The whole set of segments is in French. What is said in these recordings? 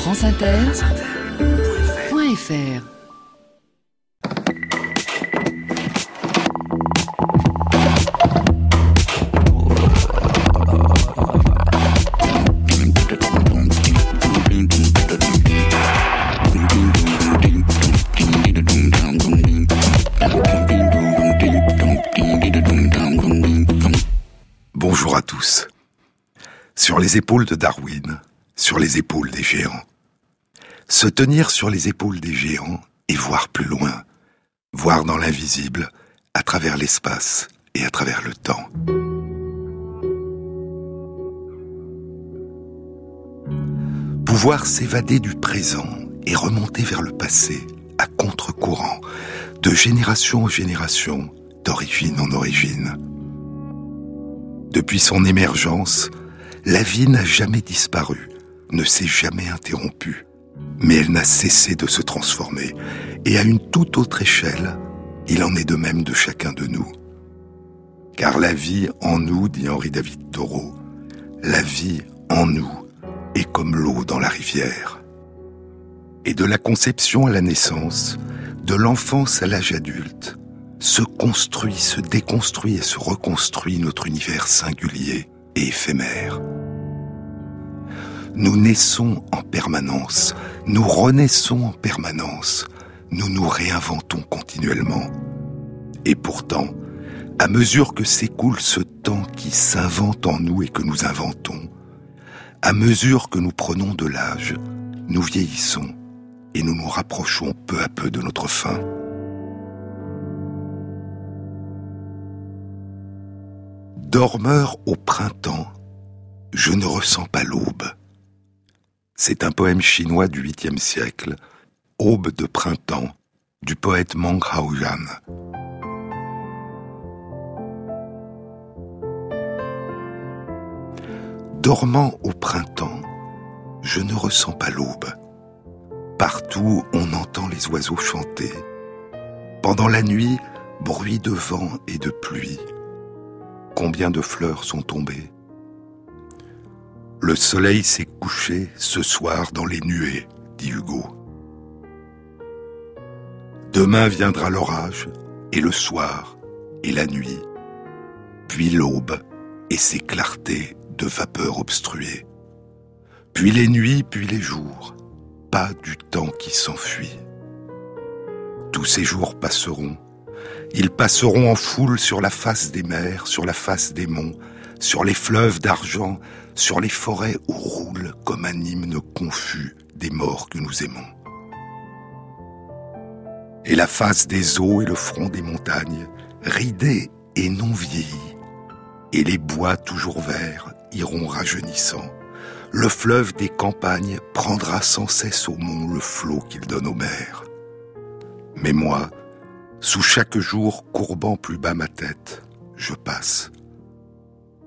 franceinter.fr Bonjour à tous. Sur les épaules de Darwin, les épaules des géants. Se tenir sur les épaules des géants et voir plus loin, voir dans l'invisible, à travers l'espace et à travers le temps. Pouvoir s'évader du présent et remonter vers le passé à contre-courant, de génération en génération, d'origine en origine. Depuis son émergence, la vie n'a jamais disparu, ne s'est jamais interrompue, mais elle n'a cessé de se transformer, et à une toute autre échelle, il en est de même de chacun de nous. Car la vie en nous, dit Henri David Thoreau, la vie en nous est comme l'eau dans la rivière. Et de la conception à la naissance, de l'enfance à l'âge adulte, se construit, se déconstruit et se reconstruit notre univers singulier et éphémère. Nous naissons en permanence, nous renaissons en permanence, nous nous réinventons continuellement. Et pourtant, à mesure que s'écoule ce temps qui s'invente en nous et que nous inventons, à mesure que nous prenons de l'âge, nous vieillissons et nous nous rapprochons peu à peu de notre fin. Dormeur au printemps, je ne ressens pas l'aube. C'est un poème chinois du 8e siècle, Aube de printemps, du poète Meng Haoyan. Dormant au printemps, je ne ressens pas l'aube. Partout, on entend les oiseaux chanter. Pendant la nuit, bruit de vent et de pluie. Combien de fleurs sont tombées Le soleil s'est couché ce soir dans les nuées, dit Hugo. Demain viendra l'orage, et le soir, et la nuit, puis l'aube et ses clartés de vapeur obstruée. Puis les nuits, puis les jours, pas du temps qui s'enfuit. Tous ces jours passeront, ils passeront en foule sur la face des mers, sur la face des monts, sur les fleuves d'argent, sur les forêts où roule comme un hymne confus des morts que nous aimons. Et la face des eaux et le front des montagnes, ridés et non vieillis, et les bois toujours verts iront rajeunissant. Le fleuve des campagnes prendra sans cesse au mont le flot qu'il donne aux mers. Mais moi, sous chaque jour courbant plus bas ma tête, je passe.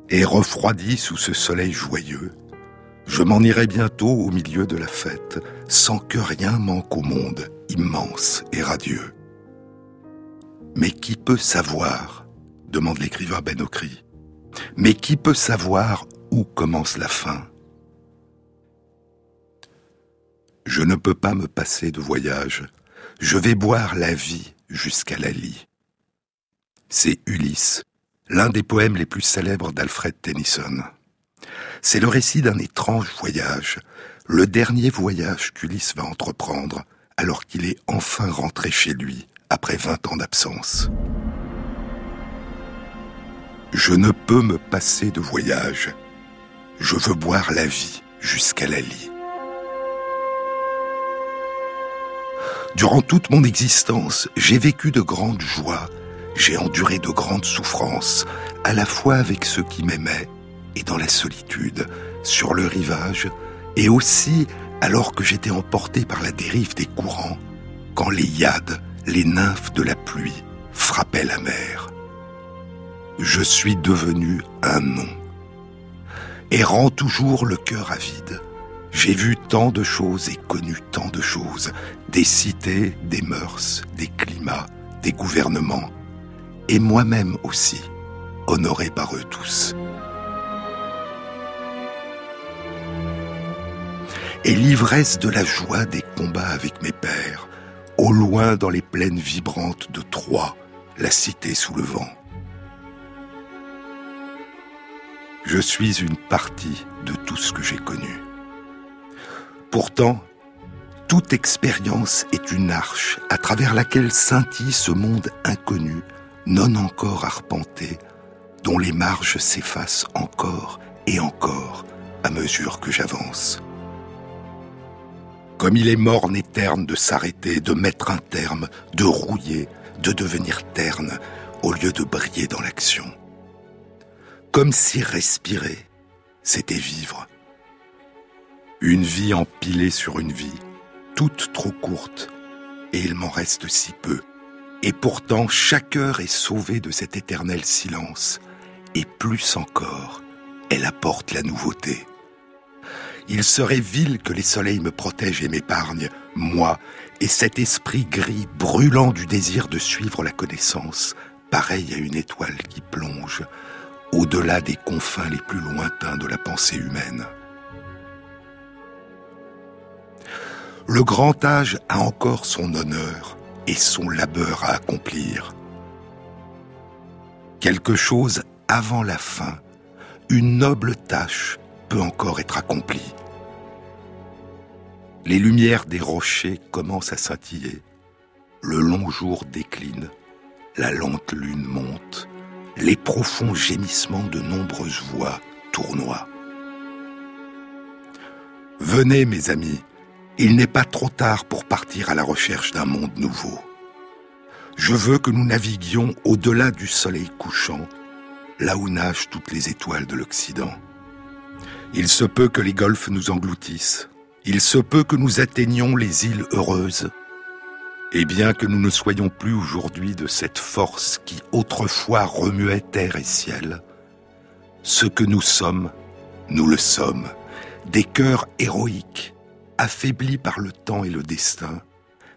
Et refroidi sous ce soleil joyeux, je m'en irai bientôt au milieu de la fête, sans que rien manque au monde, immense et radieux. Mais qui peut savoir demande l'écrivain Ben Okri. Mais qui peut savoir où commence la fin? Je ne peux pas me passer de voyage. Je vais boire la vie jusqu'à la lie. C'est Ulysse, l'un des poèmes les plus célèbres d'Alfred Tennyson. C'est le récit d'un étrange voyage, le dernier voyage qu'Ulysse va entreprendre alors qu'il est enfin rentré chez lui après vingt ans d'absence. Je ne peux me passer de voyage. Je veux boire la vie jusqu'à la lie. Durant toute mon existence, j'ai vécu de grandes joies, j'ai enduré de grandes souffrances, à la fois avec ceux qui m'aimaient et dans la solitude, sur le rivage, et aussi alors que j'étais emporté par la dérive des courants, quand les yades, les nymphes de la pluie, frappaient la mer. Je suis devenu un nom. Errant toujours le cœur avide, j'ai vu tant de choses et connu tant de choses, des cités, des mœurs, des climats, des gouvernements, et moi-même aussi, honoré par eux tous. et l'ivresse de la joie des combats avec mes pères, au loin dans les plaines vibrantes de Troie, la cité sous le vent. Je suis une partie de tout ce que j'ai connu. Pourtant, toute expérience est une arche à travers laquelle scintille ce monde inconnu, non encore arpenté, dont les marges s'effacent encore et encore à mesure que j'avance. Comme il est morne et terne de s'arrêter, de mettre un terme, de rouiller, de devenir terne, au lieu de briller dans l'action. Comme si respirer, c'était vivre. Une vie empilée sur une vie, toute trop courte, et il m'en reste si peu. Et pourtant, chaque heure est sauvée de cet éternel silence, et plus encore, elle apporte la nouveauté. Il serait vil que les soleils me protègent et m'épargnent, moi, et cet esprit gris brûlant du désir de suivre la connaissance, pareil à une étoile qui plonge, au-delà des confins les plus lointains de la pensée humaine. Le grand âge a encore son honneur et son labeur à accomplir. Quelque chose avant la fin, une noble tâche peut encore être accomplie. Les lumières des rochers commencent à scintiller. Le long jour décline. La lente lune monte. Les profonds gémissements de nombreuses voix tournoient. Venez, mes amis, il n'est pas trop tard pour partir à la recherche d'un monde nouveau. Je veux que nous naviguions au-delà du soleil couchant, là où nagent toutes les étoiles de l'Occident. Il se peut que les golfes nous engloutissent, il se peut que nous atteignions les îles heureuses, et bien que nous ne soyons plus aujourd'hui de cette force qui autrefois remuait terre et ciel, ce que nous sommes, nous le sommes, des cœurs héroïques, affaiblis par le temps et le destin,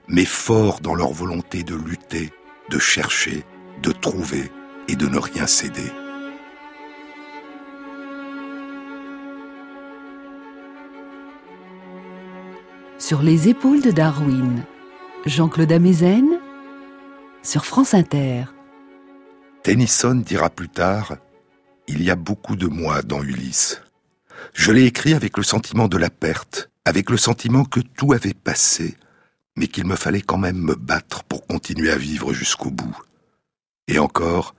mais forts dans leur volonté de lutter, de chercher, de trouver et de ne rien céder. Sur les épaules de Darwin, Jean-Claude Amezen, sur France Inter. Tennyson dira plus tard Il y a beaucoup de moi dans Ulysse. Je l'ai écrit avec le sentiment de la perte, avec le sentiment que tout avait passé, mais qu'il me fallait quand même me battre pour continuer à vivre jusqu'au bout. Et encore,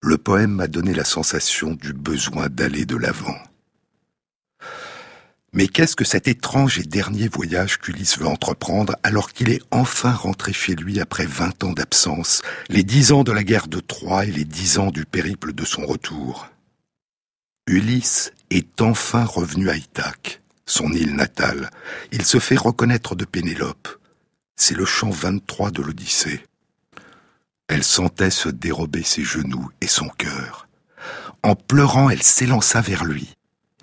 le poème m'a donné la sensation du besoin d'aller de l'avant. Mais qu'est-ce que cet étrange et dernier voyage qu'Ulysse veut entreprendre alors qu'il est enfin rentré chez lui après vingt ans d'absence, les dix ans de la guerre de Troie et les dix ans du périple de son retour? Ulysse est enfin revenu à Ithaque son île natale. Il se fait reconnaître de Pénélope. C'est le chant 23 de l'Odyssée. Elle sentait se dérober ses genoux et son cœur. En pleurant, elle s'élança vers lui,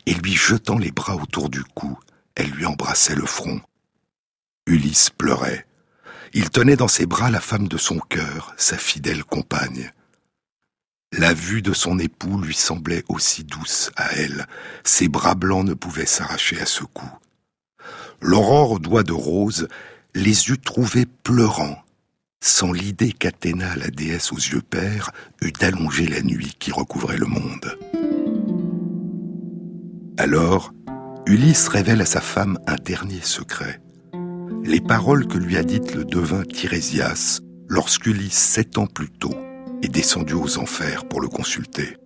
et lui jetant les bras autour du cou, elle lui embrassait le front. Ulysse pleurait. Il tenait dans ses bras la femme de son cœur, sa fidèle compagne. La vue de son époux lui semblait aussi douce à elle. Ses bras blancs ne pouvaient s'arracher à ce cou. L'aurore aux doigts de rose les eût trouvés pleurants, sans l'idée qu'Athéna, la déesse aux yeux pères, eût allongé la nuit qui recouvrait le monde. Alors, Ulysse révèle à sa femme un dernier secret. Les paroles que lui a dites le devin Tirésias lorsqu'Ulysse, sept ans plus tôt, est descendu aux enfers pour le consulter.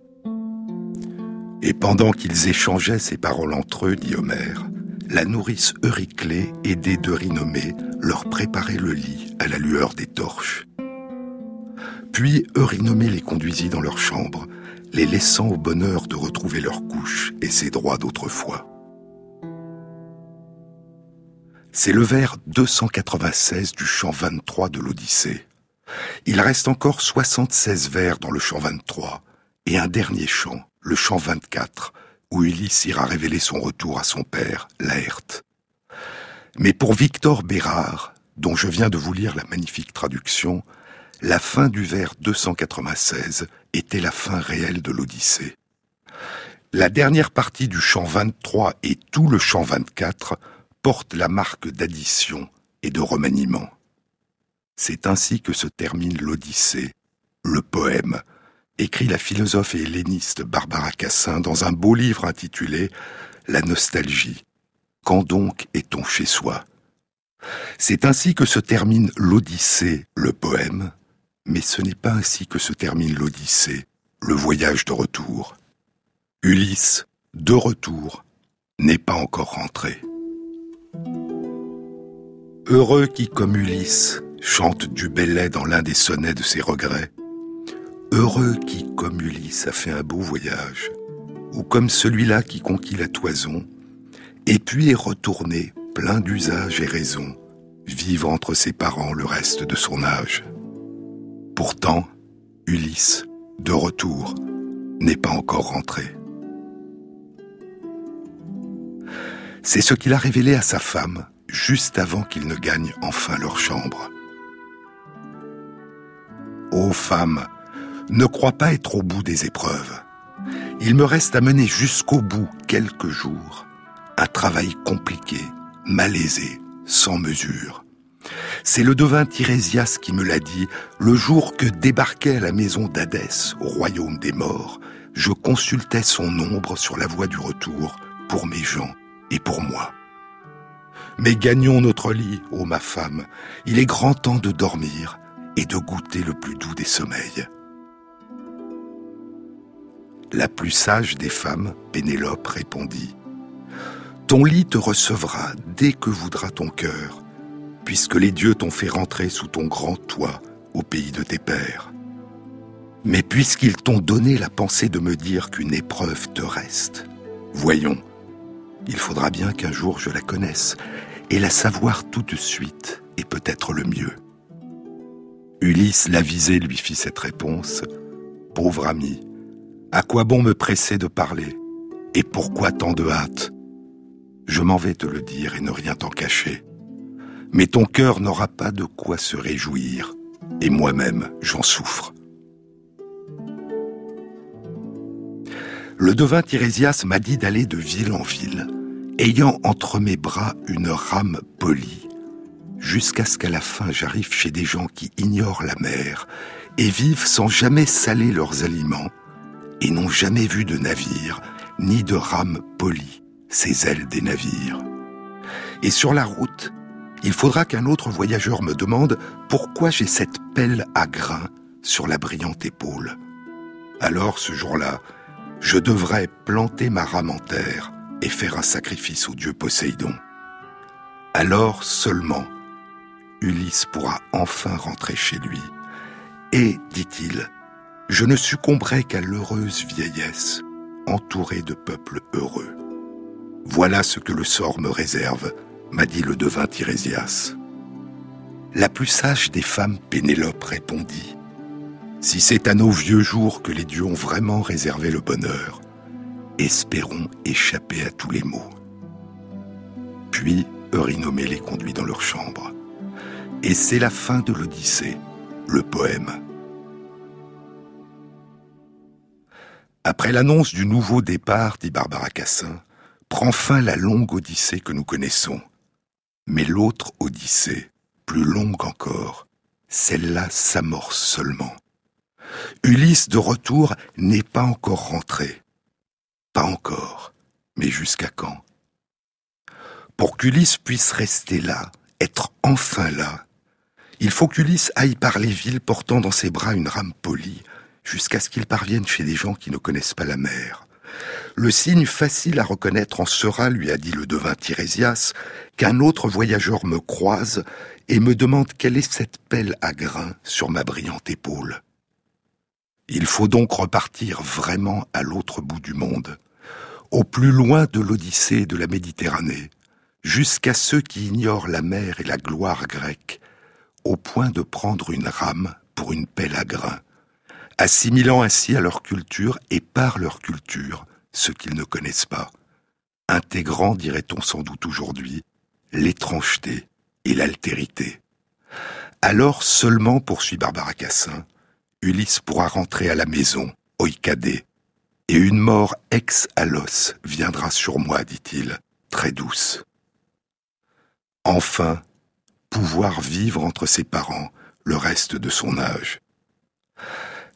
Et pendant qu'ils échangeaient ces paroles entre eux, dit Homère, la nourrice Euryclée, aidée d'Eurynomée, leur préparait le lit à la lueur des torches. Puis Eurynomée les conduisit dans leur chambre, les laissant au bonheur de retrouver leur couche et ses droits d'autrefois. C'est le vers 296 du chant 23 de l'Odyssée. Il reste encore 76 vers dans le chant 23 et un dernier chant, le chant 24, où Ulysse ira révéler son retour à son père, Laerte. Mais pour Victor Bérard, dont je viens de vous lire la magnifique traduction, la fin du vers 296 était la fin réelle de l'Odyssée. La dernière partie du chant 23 et tout le chant 24 porte la marque d'addition et de remaniement. C'est ainsi que se termine l'Odyssée, le poème, écrit la philosophe et helléniste Barbara Cassin dans un beau livre intitulé La nostalgie. Quand donc est-on chez soi? C'est ainsi que se termine l'Odyssée, le poème, mais ce n'est pas ainsi que se termine l'Odyssée, le voyage de retour. Ulysse, de retour, n'est pas encore rentré. Heureux qui, comme Ulysse, chante du bellet dans l'un des sonnets de ses regrets, heureux qui, comme Ulysse, a fait un beau voyage, ou comme celui-là qui conquit la toison, et puis est retourné, plein d'usage et raison, vivre entre ses parents le reste de son âge. Pourtant, Ulysse, de retour, n'est pas encore rentré. C'est ce qu'il a révélé à sa femme juste avant qu'ils ne gagnent enfin leur chambre. Ô femme, ne crois pas être au bout des épreuves. Il me reste à mener jusqu'au bout quelques jours un travail compliqué, malaisé, sans mesure. C'est le devin Tirésias qui me l'a dit le jour que débarquait la maison d'Hadès, au royaume des morts, je consultais son ombre sur la voie du retour pour mes gens et pour moi. Mais gagnons notre lit, ô ma femme, il est grand temps de dormir et de goûter le plus doux des sommeils. La plus sage des femmes, Pénélope, répondit Ton lit te recevra dès que voudra ton cœur, puisque les dieux t'ont fait rentrer sous ton grand toit au pays de tes pères. Mais puisqu'ils t'ont donné la pensée de me dire qu'une épreuve te reste, voyons, il faudra bien qu'un jour je la connaisse, et la savoir tout de suite est peut-être le mieux. Ulysse l'avisé lui fit cette réponse. Pauvre ami, à quoi bon me presser de parler? Et pourquoi tant de hâte? Je m'en vais te le dire et ne rien t'en cacher. Mais ton cœur n'aura pas de quoi se réjouir, et moi-même j'en souffre. Le devin Tirésias m'a dit d'aller de ville en ville, ayant entre mes bras une rame polie, jusqu'à ce qu'à la fin j'arrive chez des gens qui ignorent la mer et vivent sans jamais saler leurs aliments, et n'ont jamais vu de navire, ni de rame polie, ces ailes des navires. Et sur la route, il faudra qu'un autre voyageur me demande pourquoi j'ai cette pelle à grains sur la brillante épaule. Alors, ce jour-là, je devrais planter ma rame en terre et faire un sacrifice au dieu Poséidon. Alors seulement, Ulysse pourra enfin rentrer chez lui. Et, dit-il, je ne succomberai qu'à l'heureuse vieillesse, entourée de peuples heureux. Voilà ce que le sort me réserve, m'a dit le devin Tirésias. La plus sage des femmes, Pénélope, répondit, Si c'est à nos vieux jours que les dieux ont vraiment réservé le bonheur, espérons échapper à tous les maux. Puis Eurynomée les conduit dans leur chambre. Et c'est la fin de l'Odyssée, le poème. Après l'annonce du nouveau départ, dit Barbara Cassin, prend fin la longue Odyssée que nous connaissons. Mais l'autre Odyssée, plus longue encore, celle-là s'amorce seulement. Ulysse de retour n'est pas encore rentré. Pas encore, mais jusqu'à quand? Pour qu'Ulysse puisse rester là, être enfin là, il faut qu'Ulysse aille par les villes portant dans ses bras une rame polie, jusqu'à ce qu'il parvienne chez des gens qui ne connaissent pas la mer. Le signe facile à reconnaître en sera, lui a dit le devin Tirésias, qu'un autre voyageur me croise et me demande quelle est cette pelle à grains sur ma brillante épaule. Il faut donc repartir vraiment à l'autre bout du monde, au plus loin de l'Odyssée et de la Méditerranée, jusqu'à ceux qui ignorent la mer et la gloire grecque, au point de prendre une rame pour une pelle à grains, assimilant ainsi à leur culture et par leur culture ce qu'ils ne connaissent pas, intégrant, dirait-on sans doute aujourd'hui, l'étrangeté et l'altérité. Alors seulement, poursuit Barbara Cassin, Ulysse pourra rentrer à la maison, oikadé, et une mort ex à l'os viendra sur moi, dit-il, très douce. Enfin, pouvoir vivre entre ses parents le reste de son âge.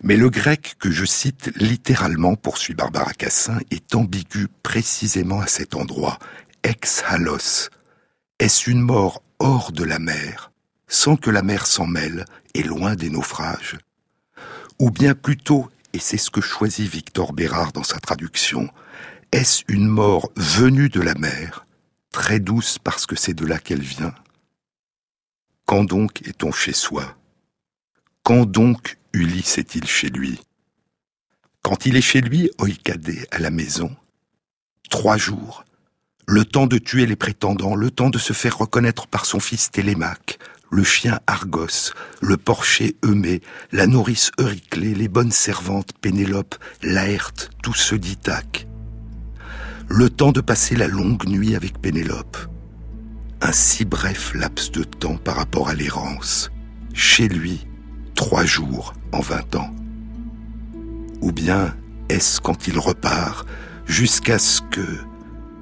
Mais le grec que je cite littéralement, poursuit Barbara Cassin, est ambigu précisément à cet endroit, ex halos. Est-ce une mort hors de la mer, sans que la mer s'en mêle et loin des naufrages? Ou bien plutôt, et c'est ce que choisit Victor Bérard dans sa traduction, est-ce une mort venue de la mer, très douce parce que c'est de là qu'elle vient? Quand donc est-on chez soi? Quand donc Ulysse est-il chez lui? Quand il est chez lui, Oikadé, à la maison, trois jours, le temps de tuer les prétendants, le temps de se faire reconnaître par son fils Télémaque, le chien Argos, le porcher Eumée, la nourrice Euryclée, les bonnes servantes Pénélope, Laerte, tous ceux d'Ithaque. Le temps de passer la longue nuit avec Pénélope. Un si bref laps de temps par rapport à l'errance. Chez lui, trois jours en vingt ans. Ou bien est-ce quand il repart, jusqu'à ce que,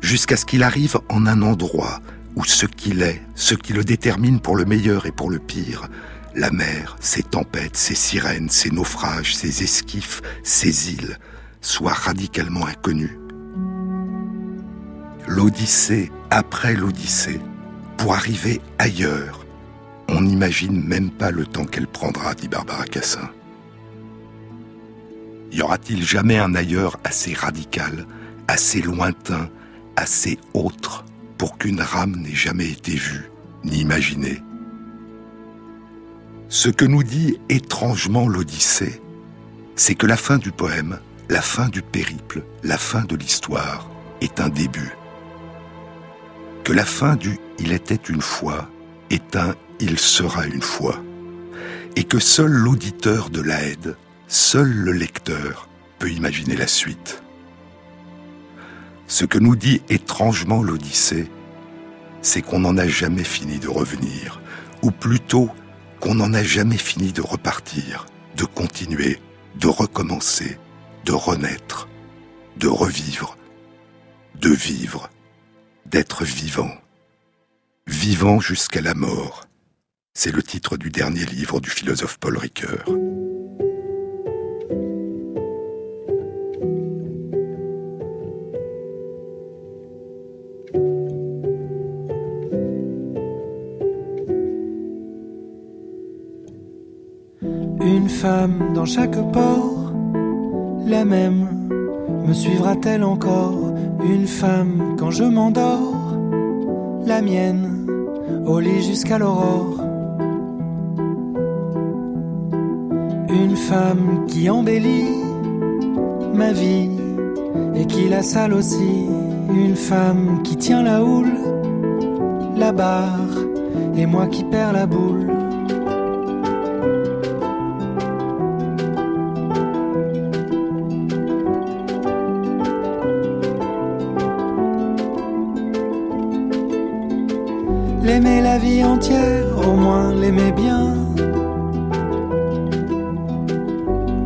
jusqu'à ce qu'il arrive en un endroit où ce qu'il est, ce qui le détermine pour le meilleur et pour le pire, la mer, ses tempêtes, ses sirènes, ses naufrages, ses esquifs, ses îles, soit radicalement inconnu. L'Odyssée après l'Odyssée, pour arriver ailleurs, on n'imagine même pas le temps qu'elle prendra, dit Barbara Cassin. Y aura-t-il jamais un ailleurs assez radical, assez lointain, assez autre pour qu'une rame n'ait jamais été vue ni imaginée? Ce que nous dit étrangement l'Odyssée, c'est que la fin du poème, la fin du périple, la fin de l'histoire est un début. Que la fin du Il était une fois est un Il sera une fois. Et que seul l'auditeur de l'Aide, seul le lecteur peut imaginer la suite. Ce que nous dit étrangement l'Odyssée, c'est qu'on n'en a jamais fini de revenir, ou plutôt qu'on n'en a jamais fini de repartir, de continuer, de recommencer, de renaître, de revivre, de vivre, d'être vivant. Vivant jusqu'à la mort, c'est le titre du dernier livre du philosophe Paul Ricoeur. femme dans chaque port, la même me suivra-t-elle encore? Une femme quand je m'endors, la mienne au lit jusqu'à l'aurore. Une femme qui embellit ma vie et qui la sale aussi. Une femme qui tient la houle, la barre et moi qui perds la boule. Au moins l'aimer bien.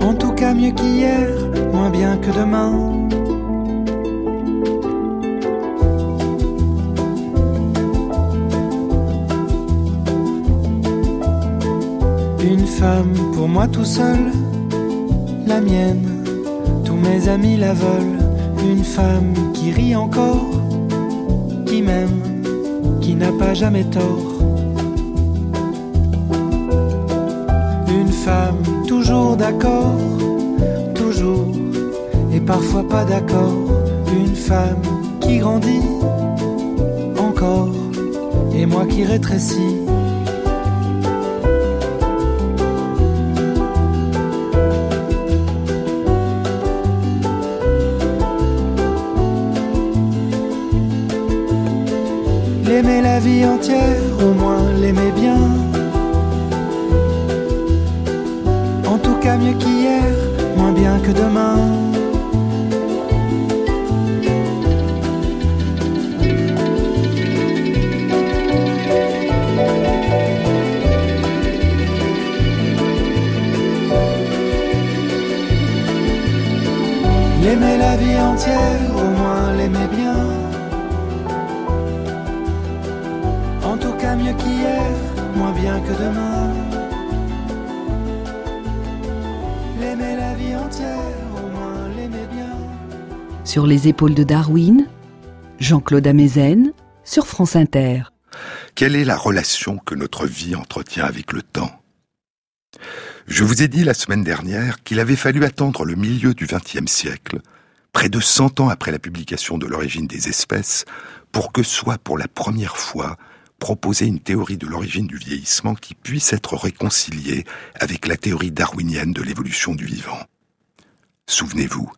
En tout cas mieux qu'hier, moins bien que demain. Une femme pour moi tout seul, la mienne, tous mes amis la veulent. Une femme qui rit encore, qui m'aime qui n'a pas jamais tort. Une femme toujours d'accord, toujours, et parfois pas d'accord. Une femme qui grandit encore, et moi qui rétrécis. L'aimer la vie entière, au moins l'aimer bien. Mieux qu'hier, moins bien que demain. L'aimer la vie entière, au moins l'aimer bien. En tout mieux qu'hier, moins bien que demain. Les épaules de Darwin, Jean-Claude Amezen, sur France Inter. Quelle est la relation que notre vie entretient avec le temps? Je vous ai dit la semaine dernière qu'il avait fallu attendre le milieu du XXe siècle, près de 100 ans après la publication de l'origine des espèces, pour que soit pour la première fois proposée une théorie de l'origine du vieillissement qui puisse être réconciliée avec la théorie darwinienne de l'évolution du vivant. Souvenez-vous,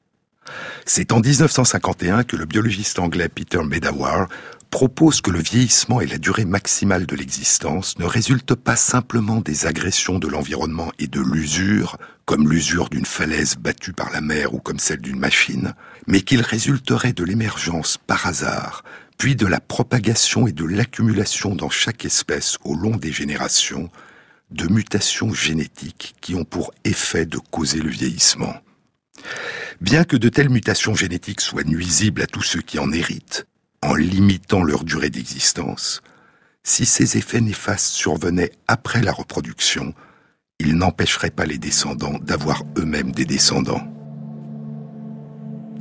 c'est en 1951 que le biologiste anglais Peter Medawar propose que le vieillissement et la durée maximale de l'existence ne résultent pas simplement des agressions de l'environnement et de l'usure, comme l'usure d'une falaise battue par la mer ou comme celle d'une machine, mais qu'ils résulteraient de l'émergence par hasard, puis de la propagation et de l'accumulation dans chaque espèce au long des générations de mutations génétiques qui ont pour effet de causer le vieillissement. Bien que de telles mutations génétiques soient nuisibles à tous ceux qui en héritent, en limitant leur durée d'existence, si ces effets néfastes survenaient après la reproduction, ils n'empêcheraient pas les descendants d'avoir eux-mêmes des descendants.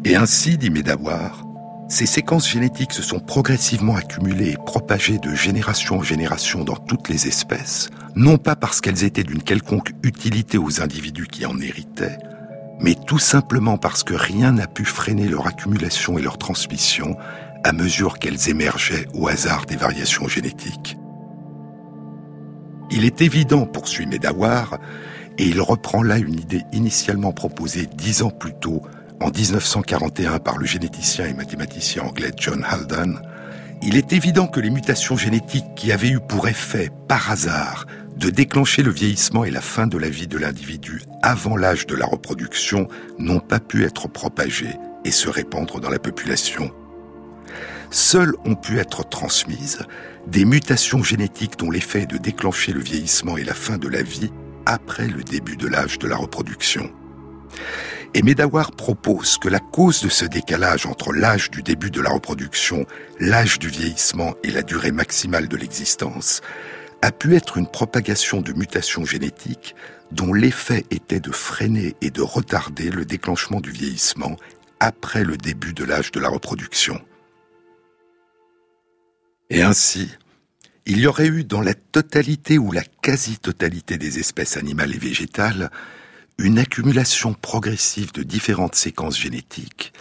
Et ainsi, dit Médawar, ces séquences génétiques se sont progressivement accumulées et propagées de génération en génération dans toutes les espèces, non pas parce qu'elles étaient d'une quelconque utilité aux individus qui en héritaient, mais tout simplement parce que rien n'a pu freiner leur accumulation et leur transmission à mesure qu'elles émergeaient au hasard des variations génétiques. Il est évident, poursuit Medawar, et il reprend là une idée initialement proposée dix ans plus tôt, en 1941 par le généticien et mathématicien anglais John Haldane, il est évident que les mutations génétiques qui avaient eu pour effet, par hasard, de déclencher le vieillissement et la fin de la vie de l'individu avant l'âge de la reproduction n'ont pas pu être propagées et se répandre dans la population seules ont pu être transmises des mutations génétiques dont l'effet est de déclencher le vieillissement et la fin de la vie après le début de l'âge de la reproduction. Et Medawar propose que la cause de ce décalage entre l'âge du début de la reproduction, l'âge du vieillissement et la durée maximale de l'existence a pu être une propagation de mutations génétiques dont l'effet était de freiner et de retarder le déclenchement du vieillissement après le début de l'âge de la reproduction. Et ainsi, il y aurait eu dans la totalité ou la quasi-totalité des espèces animales et végétales une accumulation progressive de différentes séquences génétiques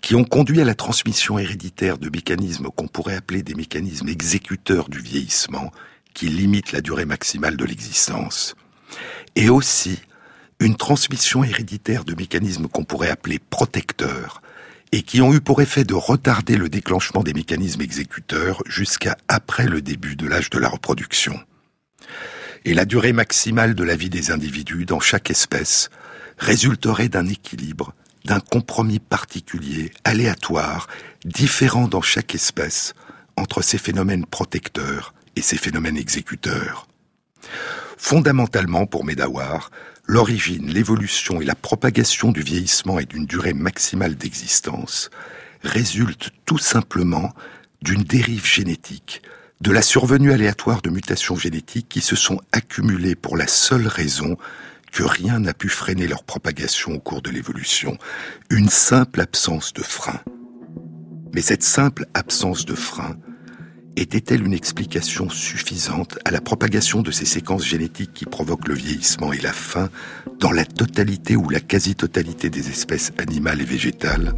qui ont conduit à la transmission héréditaire de mécanismes qu'on pourrait appeler des mécanismes exécuteurs du vieillissement qui limitent la durée maximale de l'existence. Et aussi une transmission héréditaire de mécanismes qu'on pourrait appeler protecteurs et qui ont eu pour effet de retarder le déclenchement des mécanismes exécuteurs jusqu'à après le début de l'âge de la reproduction. Et la durée maximale de la vie des individus dans chaque espèce résulterait d'un équilibre, d'un compromis particulier, aléatoire, différent dans chaque espèce, entre ces phénomènes protecteurs et ces phénomènes exécuteurs. Fondamentalement, pour Medawar, l'origine, l'évolution et la propagation du vieillissement et d'une durée maximale d'existence résultent tout simplement d'une dérive génétique, de la survenue aléatoire de mutations génétiques qui se sont accumulées pour la seule raison que rien n'a pu freiner leur propagation au cours de l'évolution, une simple absence de frein. Mais cette simple absence de frein était-elle une explication suffisante à la propagation de ces séquences génétiques qui provoquent le vieillissement et la faim dans la totalité ou la quasi-totalité des espèces animales et végétales?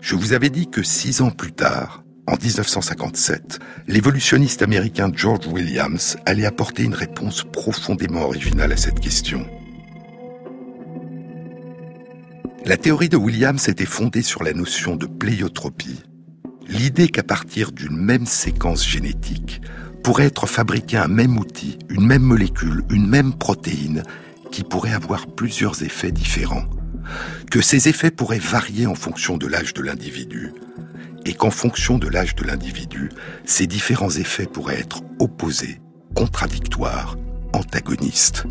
Je vous avais dit que six ans plus tard, en 1957, l'évolutionniste américain George Williams allait apporter une réponse profondément originale à cette question. La théorie de Williams était fondée sur la notion de pléiotropie, l'idée qu'à partir d'une même séquence génétique pourrait être fabriqué un même outil, une même molécule, une même protéine qui pourrait avoir plusieurs effets différents, que ces effets pourraient varier en fonction de l'âge de l'individu, et qu'en fonction de l'âge de l'individu, ces différents effets pourraient être opposés, contradictoires, antagonistes.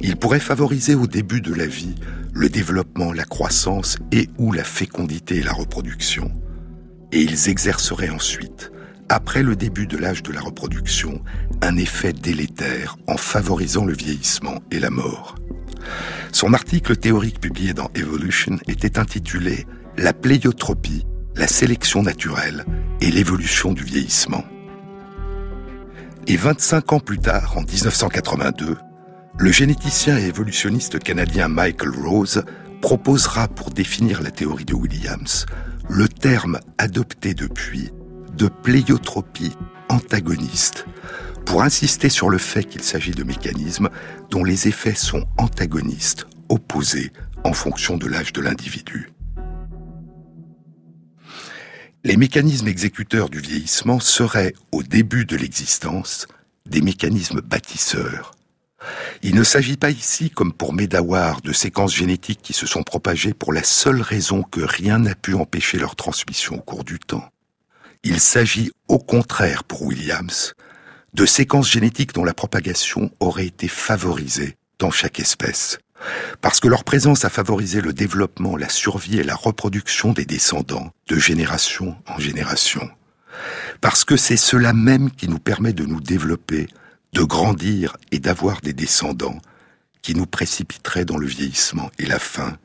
Il pourrait favoriser au début de la vie le développement, la croissance et ou la fécondité et la reproduction. Et ils exerceraient ensuite, après le début de l'âge de la reproduction, un effet délétère en favorisant le vieillissement et la mort. Son article théorique publié dans Evolution était intitulé La pléiotropie, la sélection naturelle et l'évolution du vieillissement. Et 25 ans plus tard, en 1982, le généticien et évolutionniste canadien Michael Rose proposera pour définir la théorie de Williams le terme adopté depuis de pléiotropie antagoniste, pour insister sur le fait qu'il s'agit de mécanismes dont les effets sont antagonistes, opposés en fonction de l'âge de l'individu. Les mécanismes exécuteurs du vieillissement seraient, au début de l'existence, des mécanismes bâtisseurs, il ne s'agit pas ici, comme pour Medawar, de séquences génétiques qui se sont propagées pour la seule raison que rien n'a pu empêcher leur transmission au cours du temps. Il s'agit au contraire pour Williams de séquences génétiques dont la propagation aurait été favorisée dans chaque espèce, parce que leur présence a favorisé le développement, la survie et la reproduction des descendants de génération en génération, parce que c'est cela même qui nous permet de nous développer de grandir et d'avoir des descendants qui nous précipiteraient dans le vieillissement et la fin,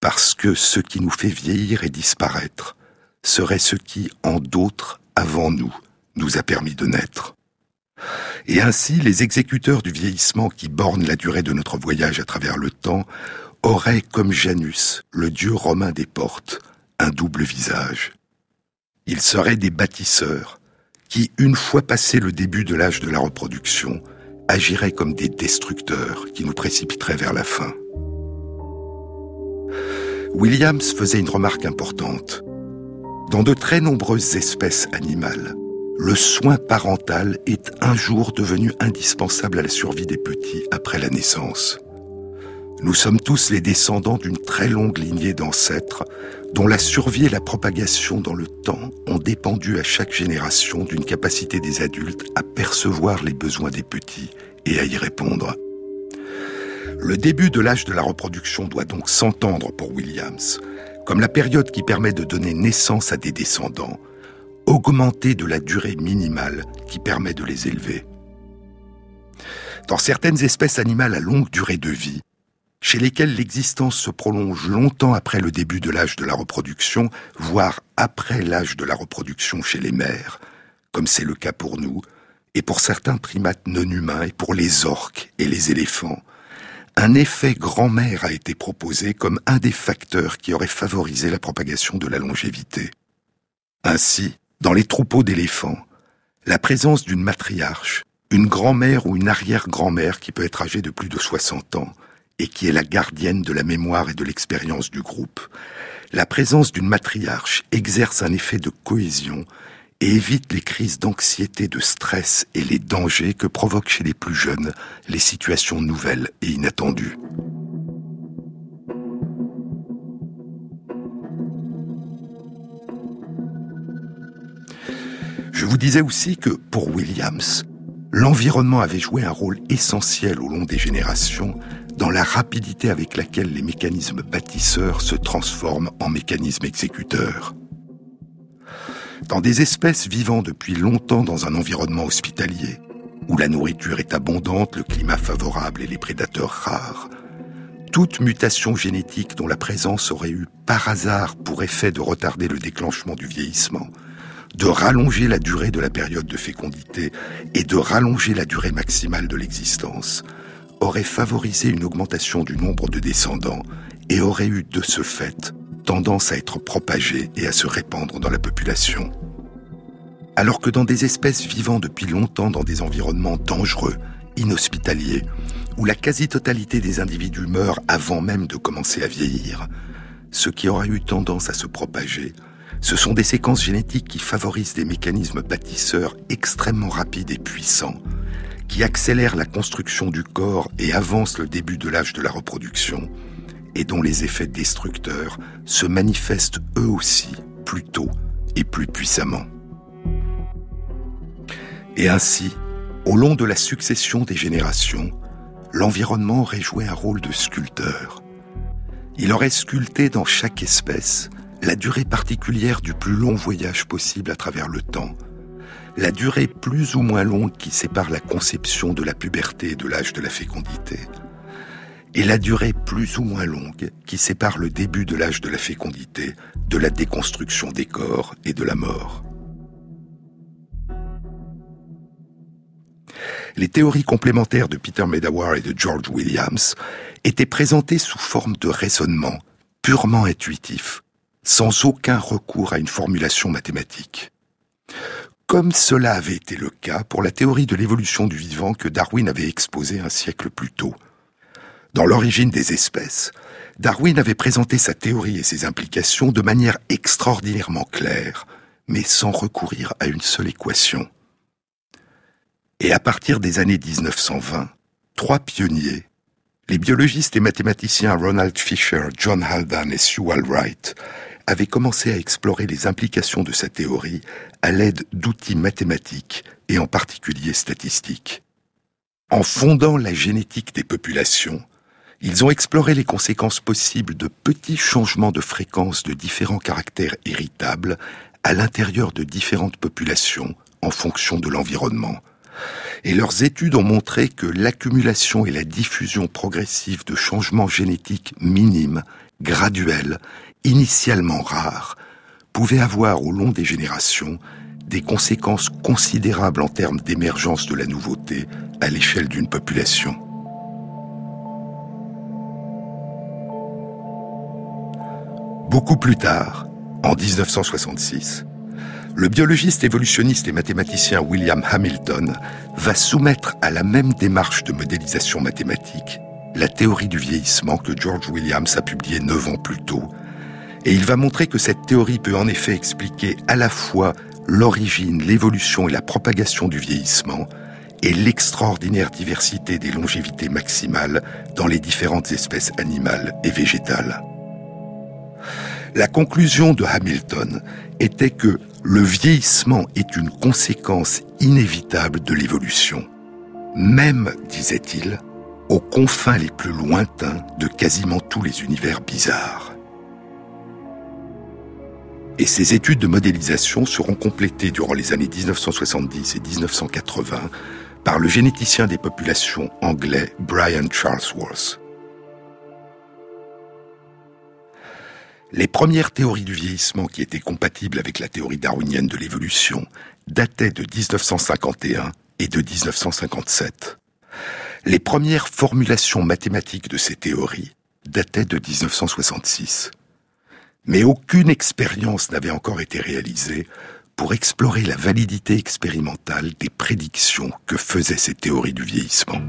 parce que ce qui nous fait vieillir et disparaître serait ce qui, en d'autres, avant nous, nous a permis de naître. Et ainsi, les exécuteurs du vieillissement qui bornent la durée de notre voyage à travers le temps auraient, comme Janus, le dieu romain des portes, un double visage. Ils seraient des bâtisseurs, qui, une fois passé le début de l'âge de la reproduction, agiraient comme des destructeurs qui nous précipiteraient vers la fin. Williams faisait une remarque importante. Dans de très nombreuses espèces animales, le soin parental est un jour devenu indispensable à la survie des petits après la naissance. Nous sommes tous les descendants d'une très longue lignée d'ancêtres dont la survie et la propagation dans le temps ont dépendu à chaque génération d'une capacité des adultes à percevoir les besoins des petits et à y répondre. Le début de l'âge de la reproduction doit donc s'entendre pour Williams comme la période qui permet de donner naissance à des descendants, augmentée de la durée minimale qui permet de les élever. Dans certaines espèces animales à longue durée de vie, chez lesquels l'existence se prolonge longtemps après le début de l'âge de la reproduction, voire après l'âge de la reproduction chez les mères, comme c'est le cas pour nous, et pour certains primates non humains, et pour les orques et les éléphants, un effet grand-mère a été proposé comme un des facteurs qui aurait favorisé la propagation de la longévité. Ainsi, dans les troupeaux d'éléphants, la présence d'une matriarche, une grand-mère ou une arrière-grand-mère qui peut être âgée de plus de 60 ans, et qui est la gardienne de la mémoire et de l'expérience du groupe, la présence d'une matriarche exerce un effet de cohésion et évite les crises d'anxiété, de stress et les dangers que provoquent chez les plus jeunes les situations nouvelles et inattendues. Je vous disais aussi que pour Williams, l'environnement avait joué un rôle essentiel au long des générations dans la rapidité avec laquelle les mécanismes bâtisseurs se transforment en mécanismes exécuteurs. Dans des espèces vivant depuis longtemps dans un environnement hospitalier, où la nourriture est abondante, le climat favorable et les prédateurs rares, toute mutation génétique dont la présence aurait eu par hasard pour effet de retarder le déclenchement du vieillissement, de rallonger la durée de la période de fécondité et de rallonger la durée maximale de l'existence, aurait favorisé une augmentation du nombre de descendants et aurait eu de ce fait tendance à être propagé et à se répandre dans la population. Alors que dans des espèces vivant depuis longtemps dans des environnements dangereux, inhospitaliers, où la quasi-totalité des individus meurent avant même de commencer à vieillir, ce qui aura eu tendance à se propager, ce sont des séquences génétiques qui favorisent des mécanismes bâtisseurs extrêmement rapides et puissants, qui accélèrent la construction du corps et avancent le début de l'âge de la reproduction, et dont les effets destructeurs se manifestent eux aussi plus tôt et plus puissamment. Et ainsi, au long de la succession des générations, l'environnement aurait joué un rôle de sculpteur. Il aurait sculpté dans chaque espèce la durée particulière du plus long voyage possible à travers le temps, la durée plus ou moins longue qui sépare la conception de la puberté et de l'âge de la fécondité, et la durée plus ou moins longue qui sépare le début de l'âge de la fécondité de la déconstruction des corps et de la mort. Les théories complémentaires de Peter Medawar et de George Williams étaient présentées sous forme de raisonnement purement intuitif, sans aucun recours à une formulation mathématique. Comme cela avait été le cas pour la théorie de l'évolution du vivant que Darwin avait exposée un siècle plus tôt. Dans l'origine des espèces, Darwin avait présenté sa théorie et ses implications de manière extraordinairement claire, mais sans recourir à une seule équation. Et à partir des années 1920, trois pionniers, les biologistes et mathématiciens Ronald Fisher, John Haldane et Sewell Wright, avaient commencé à explorer les implications de sa théorie à l'aide d'outils mathématiques et en particulier statistiques. En fondant la génétique des populations, ils ont exploré les conséquences possibles de petits changements de fréquence de différents caractères héritables à l'intérieur de différentes populations en fonction de l'environnement. Et leurs études ont montré que l'accumulation et la diffusion progressive de changements génétiques minimes, graduels, initialement rares, pouvaient avoir au long des générations des conséquences considérables en termes d'émergence de la nouveauté à l'échelle d'une population. Beaucoup plus tard, en 1966, le biologiste évolutionniste et mathématicien William Hamilton va soumettre à la même démarche de modélisation mathématique la théorie du vieillissement que George Williams a publiée neuf ans plus tôt, et il va montrer que cette théorie peut en effet expliquer à la fois l'origine, l'évolution et la propagation du vieillissement, et l'extraordinaire diversité des longévités maximales dans les différentes espèces animales et végétales. La conclusion de Hamilton était que le vieillissement est une conséquence inévitable de l'évolution, même, disait-il, aux confins les plus lointains de quasiment tous les univers bizarres. Et ces études de modélisation seront complétées durant les années 1970 et 1980 par le généticien des populations anglais Brian Charlesworth. Les premières théories du vieillissement qui étaient compatibles avec la théorie darwinienne de l'évolution dataient de 1951 et de 1957. Les premières formulations mathématiques de ces théories dataient de 1966. Mais aucune expérience n'avait encore été réalisée pour explorer la validité expérimentale des prédictions que faisaient ces théories du vieillissement.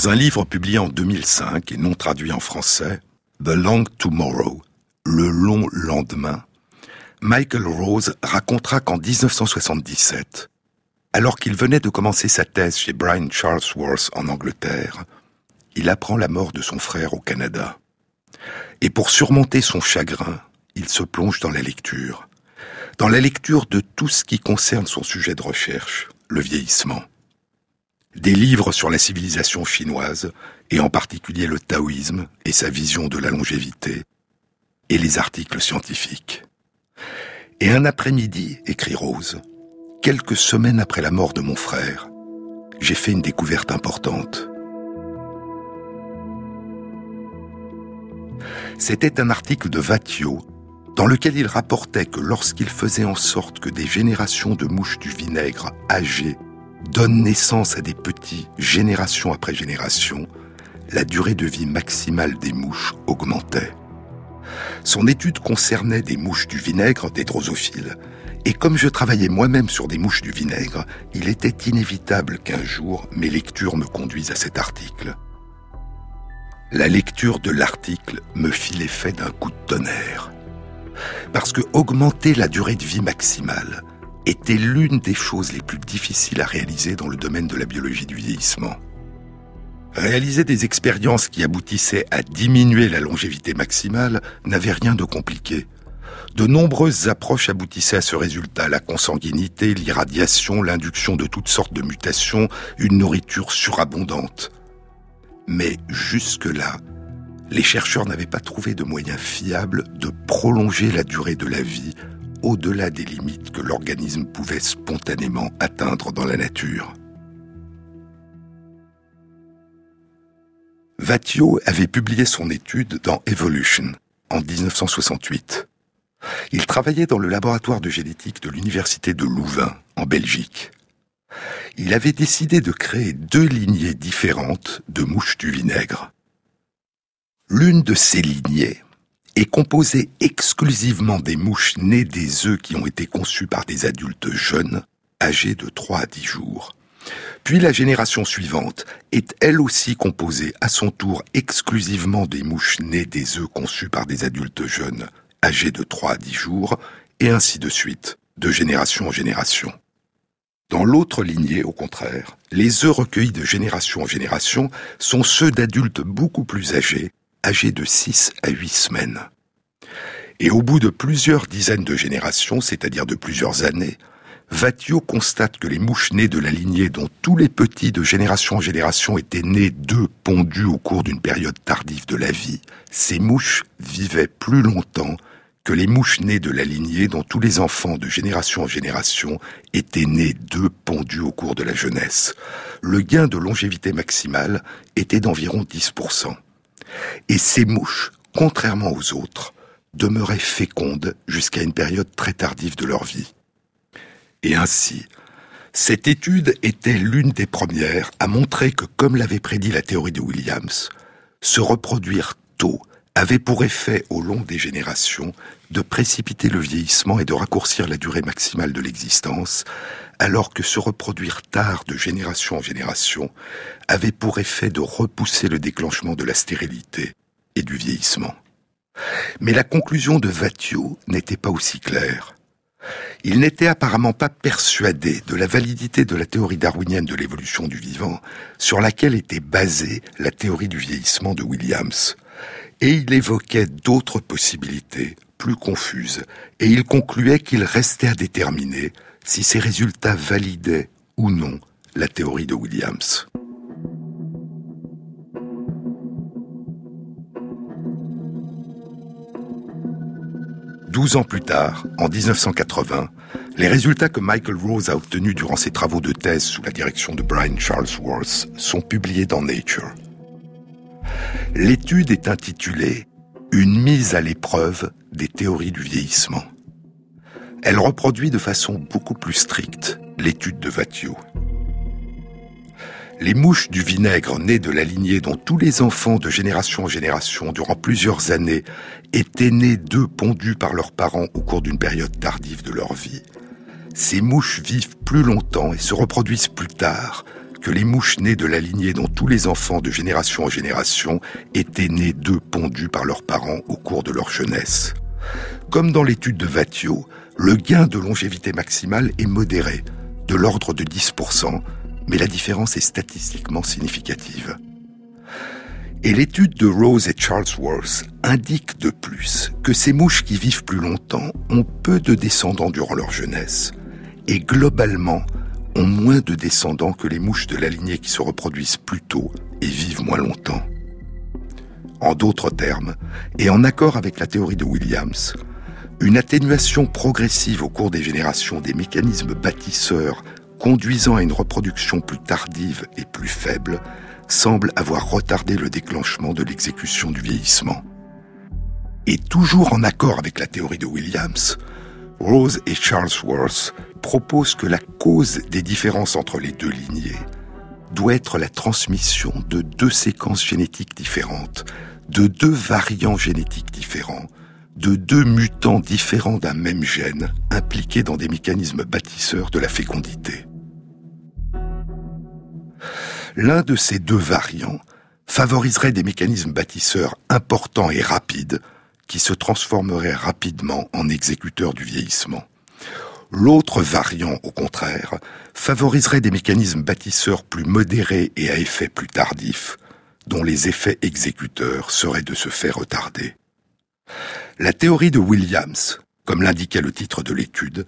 Dans un livre publié en 2005 et non traduit en français, The Long Tomorrow, le long lendemain, Michael Rose racontera qu'en 1977, alors qu'il venait de commencer sa thèse chez Brian Charlesworth en Angleterre, il apprend la mort de son frère au Canada. Et pour surmonter son chagrin, il se plonge dans la lecture. Dans la lecture de tout ce qui concerne son sujet de recherche, le vieillissement. Des livres sur la civilisation chinoise, et en particulier le taoïsme et sa vision de la longévité, et les articles scientifiques. Et un après-midi, écrit Rose, quelques semaines après la mort de mon frère, j'ai fait une découverte importante. C'était un article de Vatio dans lequel il rapportait que lorsqu'il faisait en sorte que des générations de mouches du vinaigre âgées donnent naissance à des petits génération après génération, la durée de vie maximale des mouches augmentait. Son étude concernait des mouches du vinaigre, des drosophiles, et comme je travaillais moi-même sur des mouches du vinaigre, il était inévitable qu'un jour mes lectures me conduisent à cet article. La lecture de l'article me fit l'effet d'un coup de tonnerre. Parce que augmenter la durée de vie maximale était l'une des choses les plus difficiles à réaliser dans le domaine de la biologie du vieillissement. Réaliser des expériences qui aboutissaient à diminuer la longévité maximale n'avait rien de compliqué. De nombreuses approches aboutissaient à ce résultat, la consanguinité, l'irradiation, l'induction de toutes sortes de mutations, une nourriture surabondante. Mais jusque-là, les chercheurs n'avaient pas trouvé de moyen fiable de prolonger la durée de la vie au-delà des limites que l'organisme pouvait spontanément atteindre dans la nature. Vatio avait publié son étude dans Evolution en 1968. Il travaillait dans le laboratoire de génétique de l'université de Louvain, en Belgique. Il avait décidé de créer deux lignées différentes de mouches du vinaigre. L'une de ces lignées est composée exclusivement des mouches nées des œufs qui ont été conçus par des adultes jeunes, âgés de 3 à 10 jours. Puis la génération suivante est elle aussi composée à son tour exclusivement des mouches nées des œufs conçus par des adultes jeunes, âgés de 3 à 10 jours, et ainsi de suite, de génération en génération. Dans l'autre lignée, au contraire, les œufs recueillis de génération en génération sont ceux d'adultes beaucoup plus âgés, âgés de 6 à 8 semaines. Et au bout de plusieurs dizaines de générations, c'est-à-dire de plusieurs années, Vatio constate que les mouches nées de la lignée dont tous les petits de génération en génération étaient nés d'œufs pondus au cours d'une période tardive de la vie, ces mouches vivaient plus longtemps que les mouches nées de la lignée dont tous les enfants de génération en génération étaient nés d'œufs pondus au cours de la jeunesse. Le gain de longévité maximale était d'environ 10%. Et ces mouches, contrairement aux autres, demeuraient fécondes jusqu'à une période très tardive de leur vie. Et ainsi, cette étude était l'une des premières à montrer que, comme l'avait prédit la théorie de Williams, se reproduire tôt avait pour effet au long des générations de précipiter le vieillissement et de raccourcir la durée maximale de l'existence, alors que se reproduire tard de génération en génération avait pour effet de repousser le déclenchement de la stérilité et du vieillissement. Mais la conclusion de Vatio n'était pas aussi claire. Il n'était apparemment pas persuadé de la validité de la théorie darwinienne de l'évolution du vivant, sur laquelle était basée la théorie du vieillissement de Williams, et il évoquait d'autres possibilités, plus confuses, et il concluait qu'il restait à déterminer si ces résultats validaient ou non la théorie de Williams. Douze ans plus tard, en 1980, les résultats que Michael Rose a obtenus durant ses travaux de thèse sous la direction de Brian Charlesworth sont publiés dans Nature. L'étude est intitulée Une mise à l'épreuve des théories du vieillissement. Elle reproduit de façon beaucoup plus stricte l'étude de Vatio. Les mouches du vinaigre nées de la lignée dont tous les enfants de génération en génération durant plusieurs années étaient nés d'œufs pondus par leurs parents au cours d'une période tardive de leur vie. Ces mouches vivent plus longtemps et se reproduisent plus tard que les mouches nées de la lignée dont tous les enfants de génération en génération étaient nés d'œufs pondus par leurs parents au cours de leur jeunesse. Comme dans l'étude de Vatio, le gain de longévité maximale est modéré, de l'ordre de 10%, mais la différence est statistiquement significative. Et l'étude de Rose et Charlesworth indique de plus que ces mouches qui vivent plus longtemps ont peu de descendants durant leur jeunesse et globalement ont moins de descendants que les mouches de la lignée qui se reproduisent plus tôt et vivent moins longtemps. En d'autres termes, et en accord avec la théorie de Williams, une atténuation progressive au cours des générations des mécanismes bâtisseurs conduisant à une reproduction plus tardive et plus faible, semble avoir retardé le déclenchement de l'exécution du vieillissement. Et toujours en accord avec la théorie de Williams, Rose et Charlesworth proposent que la cause des différences entre les deux lignées doit être la transmission de deux séquences génétiques différentes, de deux variants génétiques différents, de deux mutants différents d'un même gène impliqués dans des mécanismes bâtisseurs de la fécondité l'un de ces deux variants favoriserait des mécanismes bâtisseurs importants et rapides qui se transformeraient rapidement en exécuteurs du vieillissement. L'autre variant, au contraire, favoriserait des mécanismes bâtisseurs plus modérés et à effet plus tardif, dont les effets exécuteurs seraient de se faire retarder. La théorie de Williams, comme l'indiquait le titre de l'étude,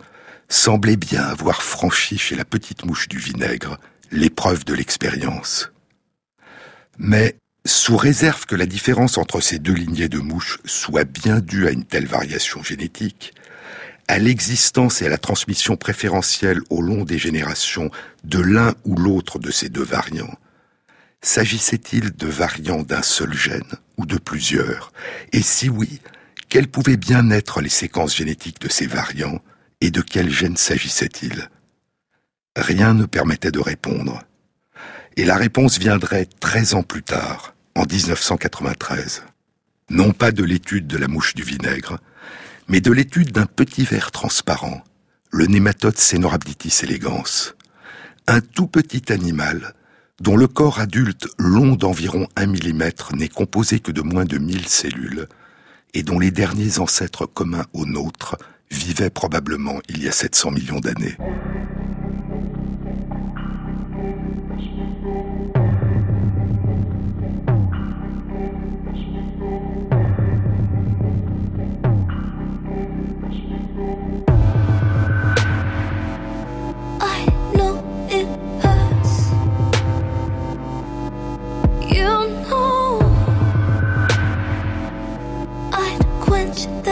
semblait bien avoir franchi chez la petite mouche du vinaigre l'épreuve de l'expérience. Mais, sous réserve que la différence entre ces deux lignées de mouches soit bien due à une telle variation génétique, à l'existence et à la transmission préférentielle au long des générations de l'un ou l'autre de ces deux variants, s'agissait-il de variants d'un seul gène ou de plusieurs? Et si oui, quelles pouvaient bien être les séquences génétiques de ces variants et de quel gène s'agissait-il Rien ne permettait de répondre. Et la réponse viendrait 13 ans plus tard, en 1993. Non pas de l'étude de la mouche du vinaigre, mais de l'étude d'un petit ver transparent, le nématode Cenorhabditis elegans. Un tout petit animal dont le corps adulte long d'environ 1 mm n'est composé que de moins de 1000 cellules et dont les derniers ancêtres communs aux nôtres vivaient probablement il y a 700 millions d'années. touch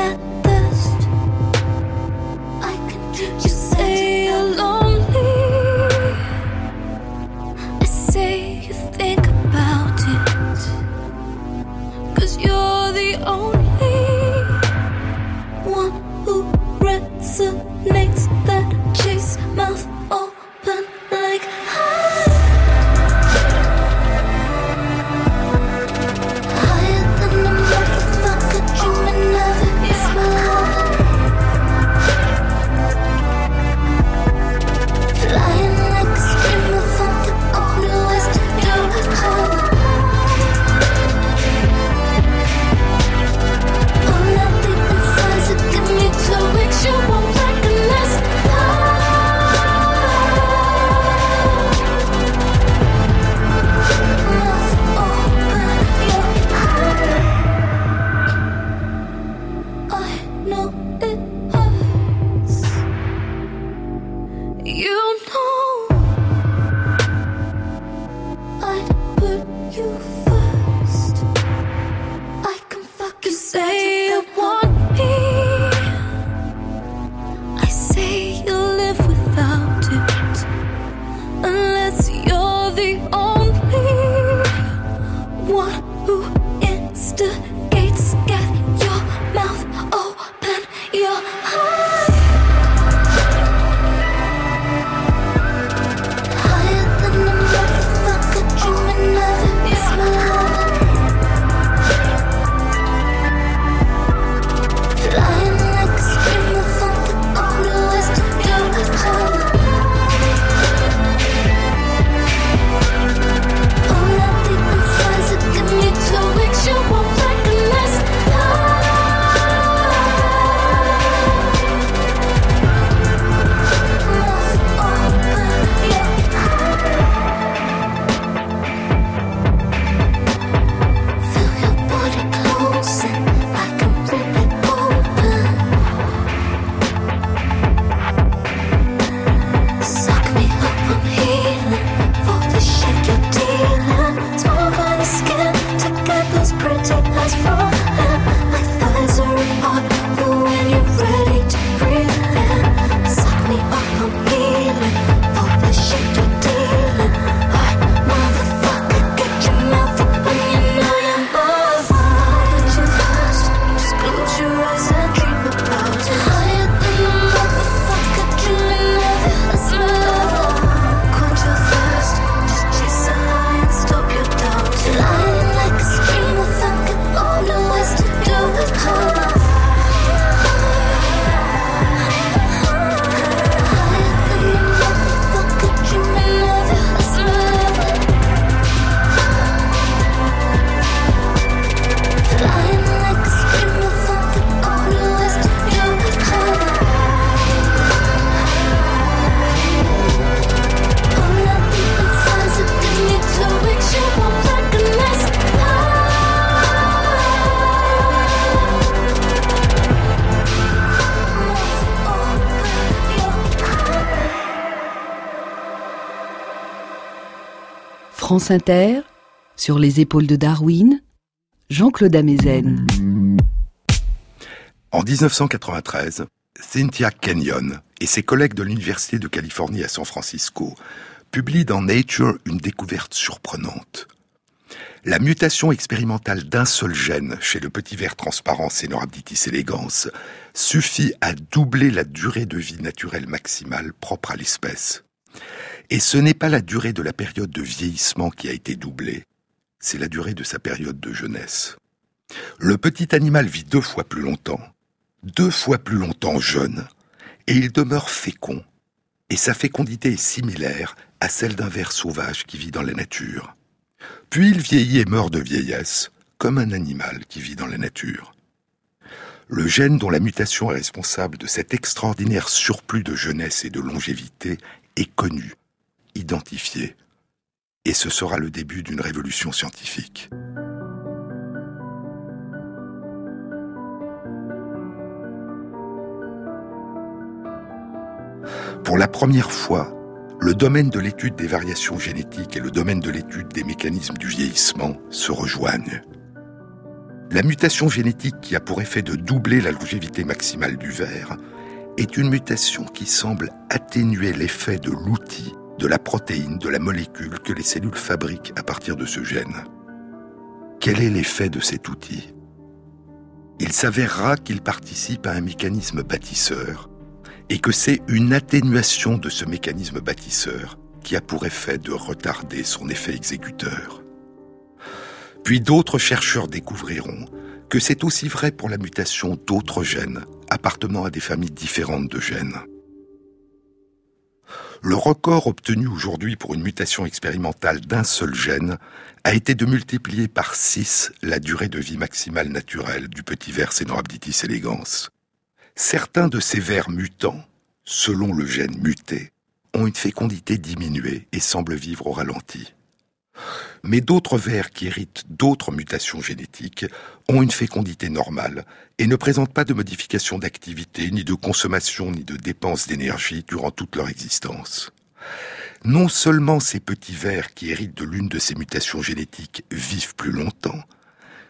France Inter, sur les épaules de Darwin, Jean-Claude Amezen. En 1993, Cynthia Kenyon et ses collègues de l'Université de Californie à San Francisco publient dans Nature une découverte surprenante. La mutation expérimentale d'un seul gène chez le petit ver transparent Cenorhabditis elegans suffit à doubler la durée de vie naturelle maximale propre à l'espèce. Et ce n'est pas la durée de la période de vieillissement qui a été doublée, c'est la durée de sa période de jeunesse. Le petit animal vit deux fois plus longtemps, deux fois plus longtemps jeune, et il demeure fécond, et sa fécondité est similaire à celle d'un ver sauvage qui vit dans la nature. Puis il vieillit et meurt de vieillesse, comme un animal qui vit dans la nature. Le gène dont la mutation est responsable de cet extraordinaire surplus de jeunesse et de longévité est connu identifié. Et ce sera le début d'une révolution scientifique. Pour la première fois, le domaine de l'étude des variations génétiques et le domaine de l'étude des mécanismes du vieillissement se rejoignent. La mutation génétique qui a pour effet de doubler la longévité maximale du ver est une mutation qui semble atténuer l'effet de l'outil de la protéine, de la molécule que les cellules fabriquent à partir de ce gène. Quel est l'effet de cet outil? Il s'avérera qu'il participe à un mécanisme bâtisseur et que c'est une atténuation de ce mécanisme bâtisseur qui a pour effet de retarder son effet exécuteur. Puis d'autres chercheurs découvriront que c'est aussi vrai pour la mutation d'autres gènes appartenant à des familles différentes de gènes. Le record obtenu aujourd'hui pour une mutation expérimentale d'un seul gène a été de multiplier par 6 la durée de vie maximale naturelle du petit ver Cenorhabditis elegans. Certains de ces vers mutants, selon le gène muté, ont une fécondité diminuée et semblent vivre au ralenti. Mais d'autres vers qui héritent d'autres mutations génétiques ont une fécondité normale et ne présentent pas de modification d'activité, ni de consommation, ni de dépenses d'énergie durant toute leur existence. non seulement ces petits vers qui héritent de l'une de ces mutations génétiques vivent plus longtemps,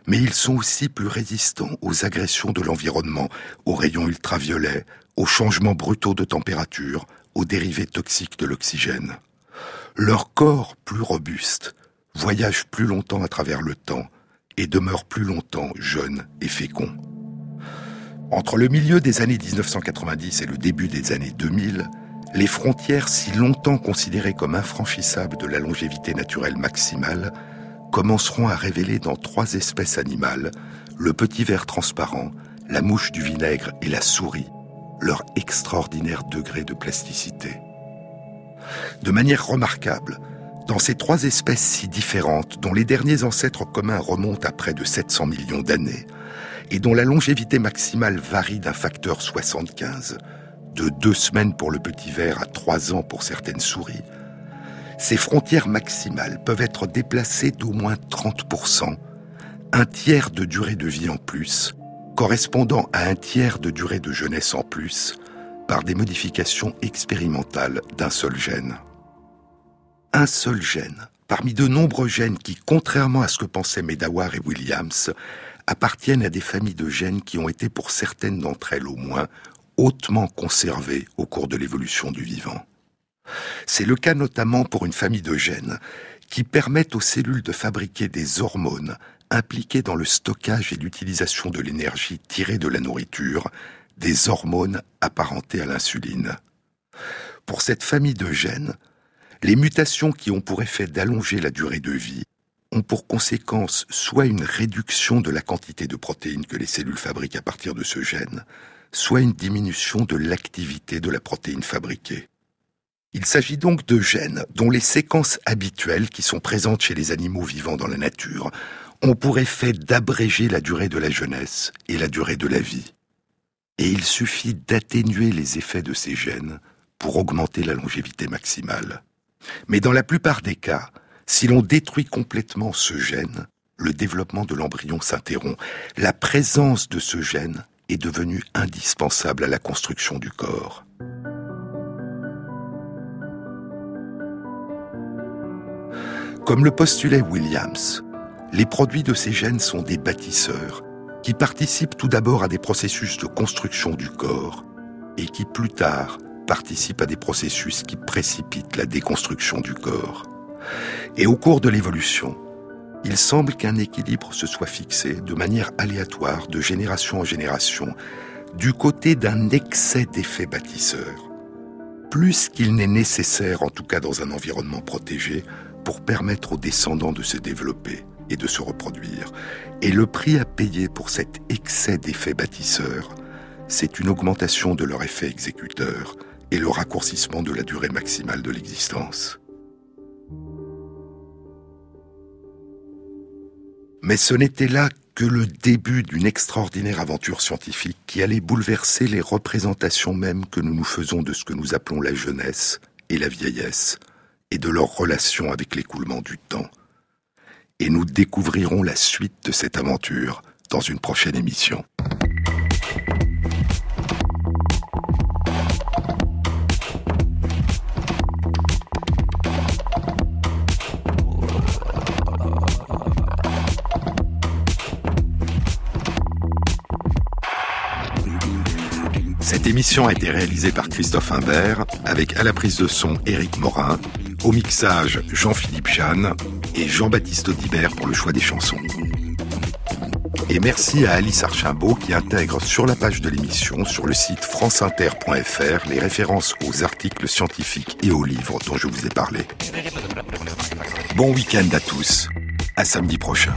mais ils sont aussi plus résistants aux agressions de l'environnement, aux rayons ultraviolets, aux changements brutaux de température, aux dérivés toxiques de l'oxygène. Leur corps plus robuste voyage plus longtemps à travers le temps et demeure plus longtemps jeune et fécond. Entre le milieu des années 1990 et le début des années 2000, les frontières si longtemps considérées comme infranchissables de la longévité naturelle maximale commenceront à révéler dans trois espèces animales, le petit ver transparent, la mouche du vinaigre et la souris, leur extraordinaire degré de plasticité. De manière remarquable, dans ces trois espèces si différentes, dont les derniers ancêtres communs remontent à près de 700 millions d'années, et dont la longévité maximale varie d'un facteur 75, de deux semaines pour le petit ver à trois ans pour certaines souris, ces frontières maximales peuvent être déplacées d'au moins 30%, un tiers de durée de vie en plus, correspondant à un tiers de durée de jeunesse en plus, par des modifications expérimentales d'un seul gène. Un seul gène, parmi de nombreux gènes qui, contrairement à ce que pensaient Medawar et Williams, appartiennent à des familles de gènes qui ont été, pour certaines d'entre elles au moins, hautement conservées au cours de l'évolution du vivant. C'est le cas notamment pour une famille de gènes qui permettent aux cellules de fabriquer des hormones impliquées dans le stockage et l'utilisation de l'énergie tirée de la nourriture, des hormones apparentées à l'insuline. Pour cette famille de gènes, les mutations qui ont pour effet d'allonger la durée de vie ont pour conséquence soit une réduction de la quantité de protéines que les cellules fabriquent à partir de ce gène, soit une diminution de l'activité de la protéine fabriquée. Il s'agit donc de gènes dont les séquences habituelles qui sont présentes chez les animaux vivants dans la nature ont pour effet d'abréger la durée de la jeunesse et la durée de la vie. Et il suffit d'atténuer les effets de ces gènes pour augmenter la longévité maximale. Mais dans la plupart des cas, si l'on détruit complètement ce gène, le développement de l'embryon s'interrompt. La présence de ce gène est devenue indispensable à la construction du corps. Comme le postulait Williams, les produits de ces gènes sont des bâtisseurs qui participent tout d'abord à des processus de construction du corps et qui plus tard participent à des processus qui précipitent la déconstruction du corps. Et au cours de l'évolution, il semble qu'un équilibre se soit fixé de manière aléatoire de génération en génération du côté d'un excès d'effets bâtisseurs, plus qu'il n'est nécessaire, en tout cas dans un environnement protégé, pour permettre aux descendants de se développer et de se reproduire. Et le prix à payer pour cet excès d'effets bâtisseurs, c'est une augmentation de leur effet exécuteur et le raccourcissement de la durée maximale de l'existence. Mais ce n'était là que le début d'une extraordinaire aventure scientifique qui allait bouleverser les représentations mêmes que nous nous faisons de ce que nous appelons la jeunesse et la vieillesse, et de leur relation avec l'écoulement du temps. Et nous découvrirons la suite de cette aventure dans une prochaine émission. Émission a été réalisée par Christophe Imbert, avec à la prise de son Éric Morin, au mixage Jean-Philippe Jeanne et Jean-Baptiste Audibert pour le choix des chansons. Et merci à Alice Archimbault qui intègre sur la page de l'émission, sur le site franceinter.fr, les références aux articles scientifiques et aux livres dont je vous ai parlé. Bon week-end à tous. À samedi prochain.